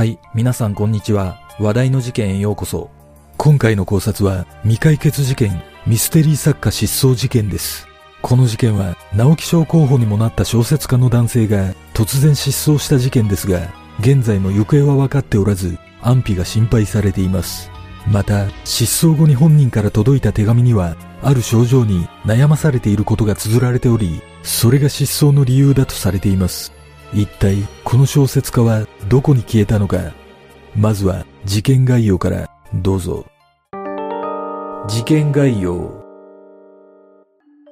はい、皆さんこんにちは。話題の事件へようこそ。今回の考察は未解決事件、ミステリー作家失踪事件です。この事件は直木賞候補にもなった小説家の男性が突然失踪した事件ですが、現在も行方は分かっておらず、安否が心配されています。また、失踪後に本人から届いた手紙には、ある症状に悩まされていることが綴られており、それが失踪の理由だとされています。一体、この小説家はどこに消えたのか。まずは、事件概要からどうぞ。事件概要。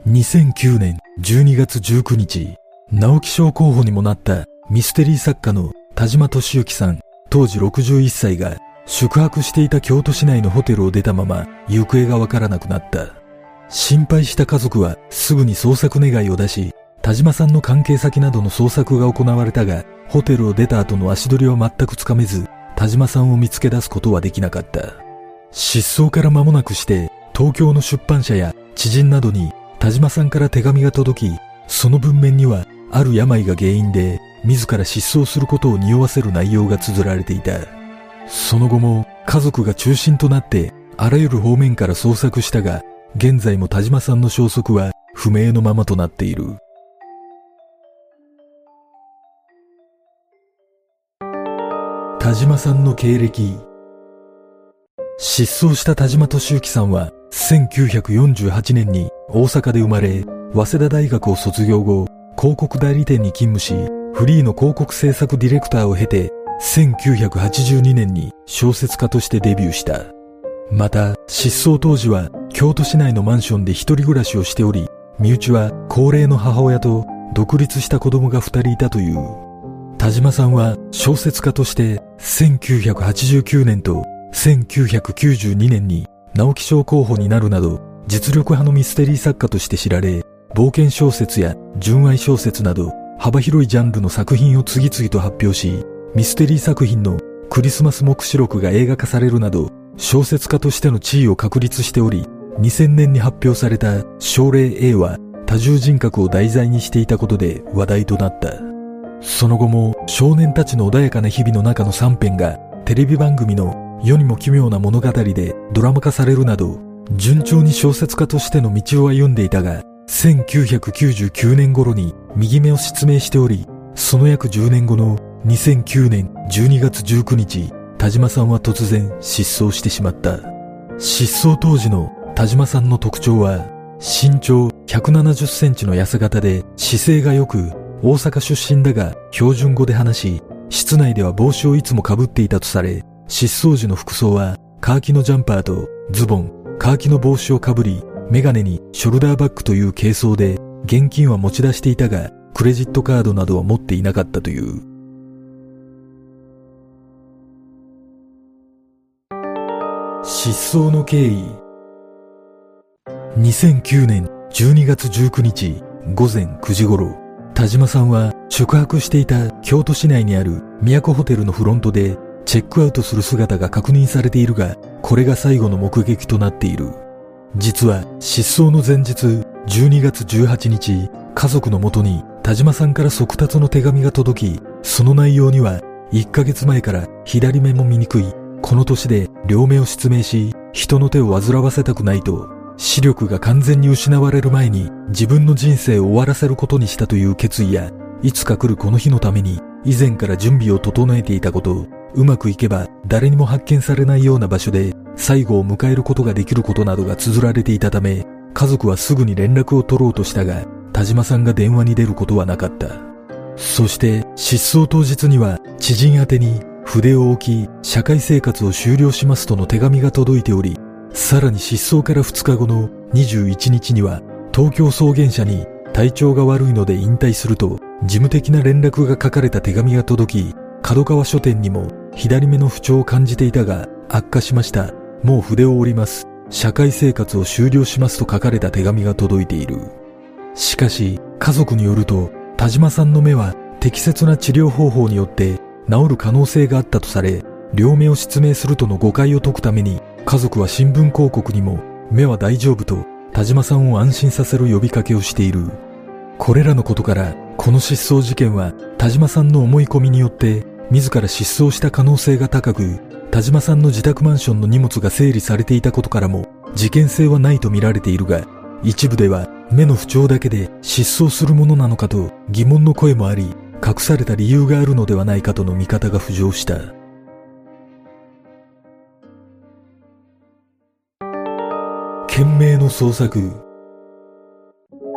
2009年12月19日、直木賞候補にもなったミステリー作家の田島俊之さん、当時61歳が宿泊していた京都市内のホテルを出たまま行方がわからなくなった。心配した家族はすぐに捜索願いを出し、田島さんの関係先などの捜索が行われたが、ホテルを出た後の足取りは全くつかめず、田島さんを見つけ出すことはできなかった。失踪から間もなくして、東京の出版社や知人などに田島さんから手紙が届き、その文面にはある病が原因で自ら失踪することを匂わせる内容が綴られていた。その後も家族が中心となってあらゆる方面から捜索したが、現在も田島さんの消息は不明のままとなっている。田島さんの経歴失踪した田島俊之さんは1948年に大阪で生まれ、早稲田大学を卒業後、広告代理店に勤務し、フリーの広告制作ディレクターを経て、1982年に小説家としてデビューした。また、失踪当時は京都市内のマンションで一人暮らしをしており、身内は高齢の母親と独立した子供が二人いたという。田島さんは小説家として1989年と1992年に直木賞候補になるなど実力派のミステリー作家として知られ、冒険小説や純愛小説など幅広いジャンルの作品を次々と発表し、ミステリー作品のクリスマス目視録が映画化されるなど小説家としての地位を確立しており、2000年に発表された症例 A は多重人格を題材にしていたことで話題となった。その後も少年たちの穏やかな日々の中の3編がテレビ番組の世にも奇妙な物語でドラマ化されるなど順調に小説家としての道を歩んでいたが1999年頃に右目を失明しておりその約10年後の2009年12月19日田島さんは突然失踪してしまった。失踪当時の田島さんの特徴は身長170センチの痩せ型で姿勢が良く大阪出身だが標準語で話し、室内では帽子をいつも被っていたとされ、失踪時の服装はカーキのジャンパーとズボン、カーキの帽子をかぶり、メガネにショルダーバッグという軽装で、現金は持ち出していたが、クレジットカードなどは持っていなかったという。失踪の経緯2009年12月19日午前9時頃、田島さんは宿泊していた京都市内にある都ホテルのフロントでチェックアウトする姿が確認されているが、これが最後の目撃となっている。実は失踪の前日12月18日、家族のもとに田島さんから速達の手紙が届き、その内容には1ヶ月前から左目も見にくい、この年で両目を失明し、人の手を煩わせたくないと視力が完全に失われる前に自分の人生を終わらせることにしたという決意や、いつか来るこの日のために以前から準備を整えていたこと、うまくいけば誰にも発見されないような場所で最後を迎えることができることなどが綴られていたため、家族はすぐに連絡を取ろうとしたが、田島さんが電話に出ることはなかった。そして失踪当日には知人宛に筆を置き社会生活を終了しますとの手紙が届いており、さらに失踪から2日後の21日には東京草原社に体調が悪いので引退すると事務的な連絡が書かれた手紙が届き角川書店にも左目の不調を感じていたが悪化しました。もう筆を折ります。社会生活を終了しますと書かれた手紙が届いている。しかし家族によると田島さんの目は適切な治療方法によって治る可能性があったとされ両目を失明するとの誤解を解くために家族は新聞広告にも目は大丈夫と田島さんを安心させる呼びかけをしている。これらのことからこの失踪事件は田島さんの思い込みによって自ら失踪した可能性が高く、田島さんの自宅マンションの荷物が整理されていたことからも事件性はないと見られているが、一部では目の不調だけで失踪するものなのかと疑問の声もあり、隠された理由があるのではないかとの見方が浮上した。懸命の捜索。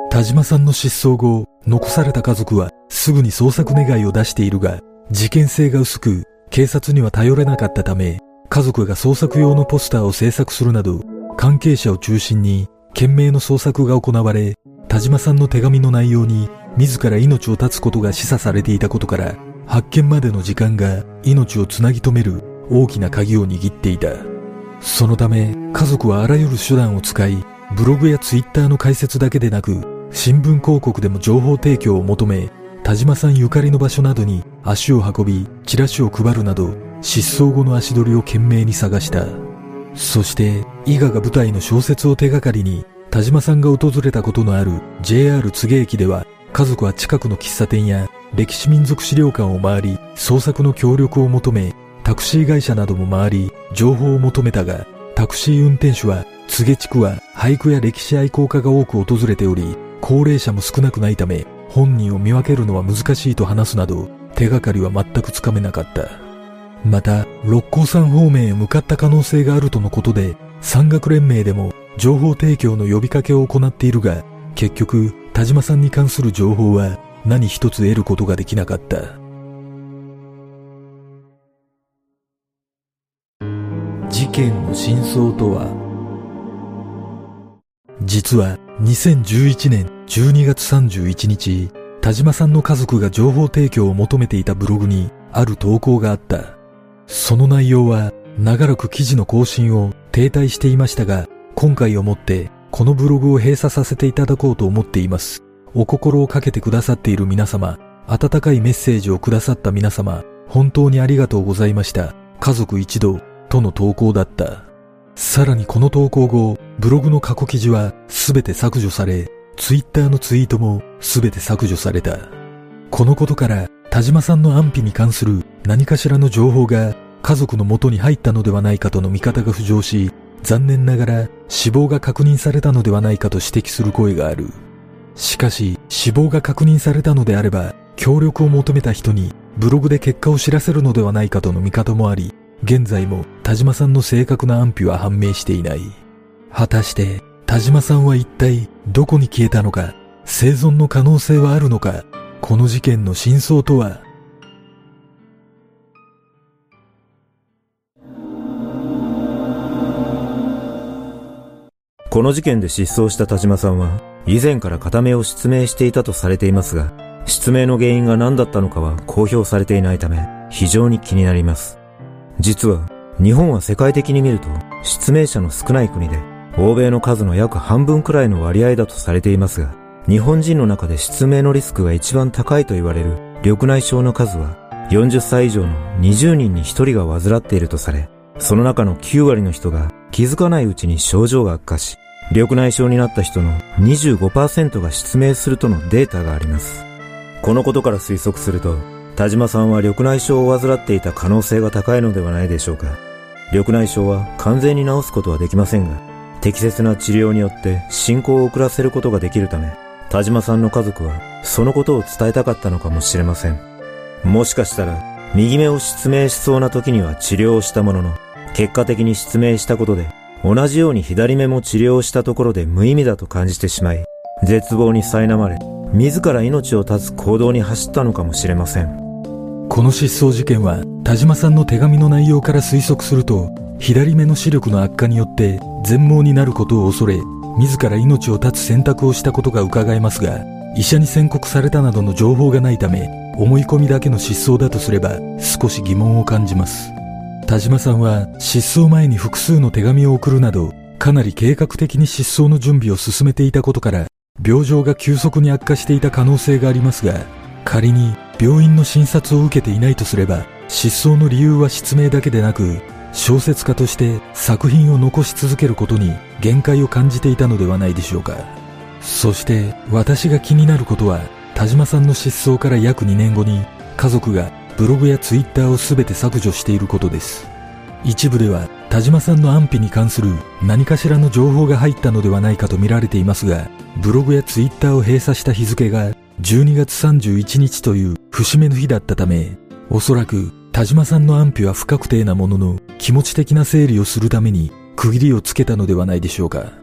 田島さんの失踪後、残された家族はすぐに捜索願いを出しているが、事件性が薄く、警察には頼れなかったため、家族が捜索用のポスターを制作するなど、関係者を中心に懸命の捜索が行われ、田島さんの手紙の内容に自ら命を絶つことが示唆されていたことから、発見までの時間が命をつなぎ止める大きな鍵を握っていた。そのため、家族はあらゆる手段を使い、ブログやツイッターの解説だけでなく、新聞広告でも情報提供を求め、田島さんゆかりの場所などに足を運び、チラシを配るなど、失踪後の足取りを懸命に探した。そして、伊賀が舞台の小説を手がかりに、田島さんが訪れたことのある JR 柘駅では、家族は近くの喫茶店や歴史民族資料館を回り、捜索の協力を求め、タクシー会社なども回り、情報を求めたが、タクシー運転手は、柘地区は俳句や歴史愛好家が多く訪れており、高齢者も少なくないため、本人を見分けるのは難しいと話すなど、手がかりは全くつかめなかった。また、六甲山方面へ向かった可能性があるとのことで、山岳連盟でも情報提供の呼びかけを行っているが、結局、田島さんに関する情報は何一つ得ることができなかった。件の真相とは？実は2011年12月31日、田島さんの家族が情報提供を求めていたブログにある投稿があった。その内容は長らく記事の更新を停滞していましたが、今回をもってこのブログを閉鎖させていただこうと思っています。お心をかけてくださっている皆様、温かいメッセージをくださった皆様、本当にありがとうございました。家族一同、との投稿だった。さらにこの投稿後、ブログの過去記事はすべて削除され、ツイッターのツイートもすべて削除された。このことから、田島さんの安否に関する何かしらの情報が家族の元に入ったのではないかとの見方が浮上し、残念ながら死亡が確認されたのではないかと指摘する声がある。しかし、死亡が確認されたのであれば、協力を求めた人にブログで結果を知らせるのではないかとの見方もあり、現在も田島さんの正確な安否は判明していない。果たして田島さんは一体どこに消えたのか、生存の可能性はあるのか、この事件の真相とは？この事件で失踪した田島さんは、以前から片目を失明していたとされていますが、失明の原因が何だったのかは公表されていないため、非常に気になります。実は、日本は世界的に見ると、失明者の少ない国で、欧米の数の約半分くらいの割合だとされていますが、日本人の中で失明のリスクが一番高いと言われる緑内障の数は、40歳以上の20人に1人が患っているとされ、その中の9割の人が気づかないうちに症状が悪化し、緑内障になった人の25%が失明するとのデータがあります。このことから推測すると、田島さんは緑内障を患っていた可能性が高いのではないでしょうか。緑内障は完全に治すことはできませんが、適切な治療によって進行を遅らせることができるため、田島さんの家族はそのことを伝えたかったのかもしれません。もしかしたら、右目を失明しそうな時には治療をしたものの、結果的に失明したことで同じように左目も治療したところで無意味だと感じてしまい、絶望に苛まれ、自ら命を絶つ行動に走ったのかもしれません。この失踪事件は、田島さんの手紙の内容から推測すると、左目の視力の悪化によって全盲になることを恐れ、自ら命を絶つ選択をしたことが伺えますが、医者に宣告されたなどの情報がないため、思い込みだけの失踪だとすれば少し疑問を感じます。田島さんは失踪前に複数の手紙を送るなど、かなり計画的に失踪の準備を進めていたことから、病状が急速に悪化していた可能性がありますが、仮に病院の診察を受けていないとすれば、失踪の理由は失明だけでなく、小説家として作品を残し続けることに限界を感じていたのではないでしょうか。そして私が気になることは、田島さんの失踪から約2年後に家族がブログやツイッターをすべて削除していることです。一部では田島さんの安否に関する何かしらの情報が入ったのではないかと見られていますが、ブログやツイッターを閉鎖した日付が12月31日という節目の日だったため、おそらく田島さんの安否は不確定なものの気持ち的な整理をするために区切りをつけたのではないでしょうか。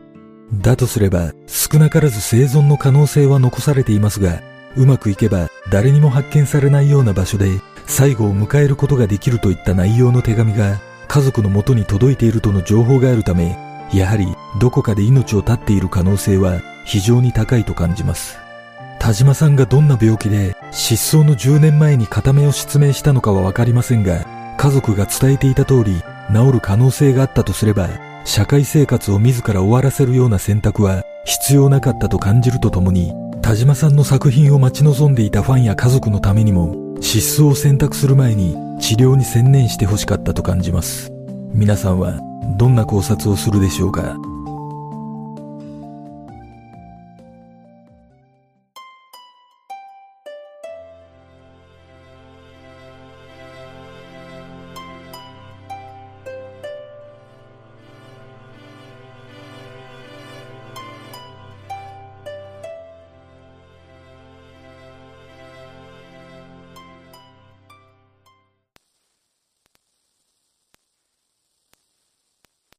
だとすれば少なからず生存の可能性は残されていますが、うまくいけば誰にも発見されないような場所で最後を迎えることができるといった内容の手紙が家族のもとに届いているとの情報があるため、やはりどこかで命を絶っている可能性は非常に高いと感じます。田島さんがどんな病気で失踪の10年前に片目を失明したのかはわかりませんが、家族が伝えていた通り治る可能性があったとすれば、社会生活を自ら終わらせるような選択は必要なかったと感じるとともに、田島さんの作品を待ち望んでいたファンや家族のためにも、失踪を選択する前に治療に専念してほしかったと感じます。皆さんはどんな考察をするでしょうか？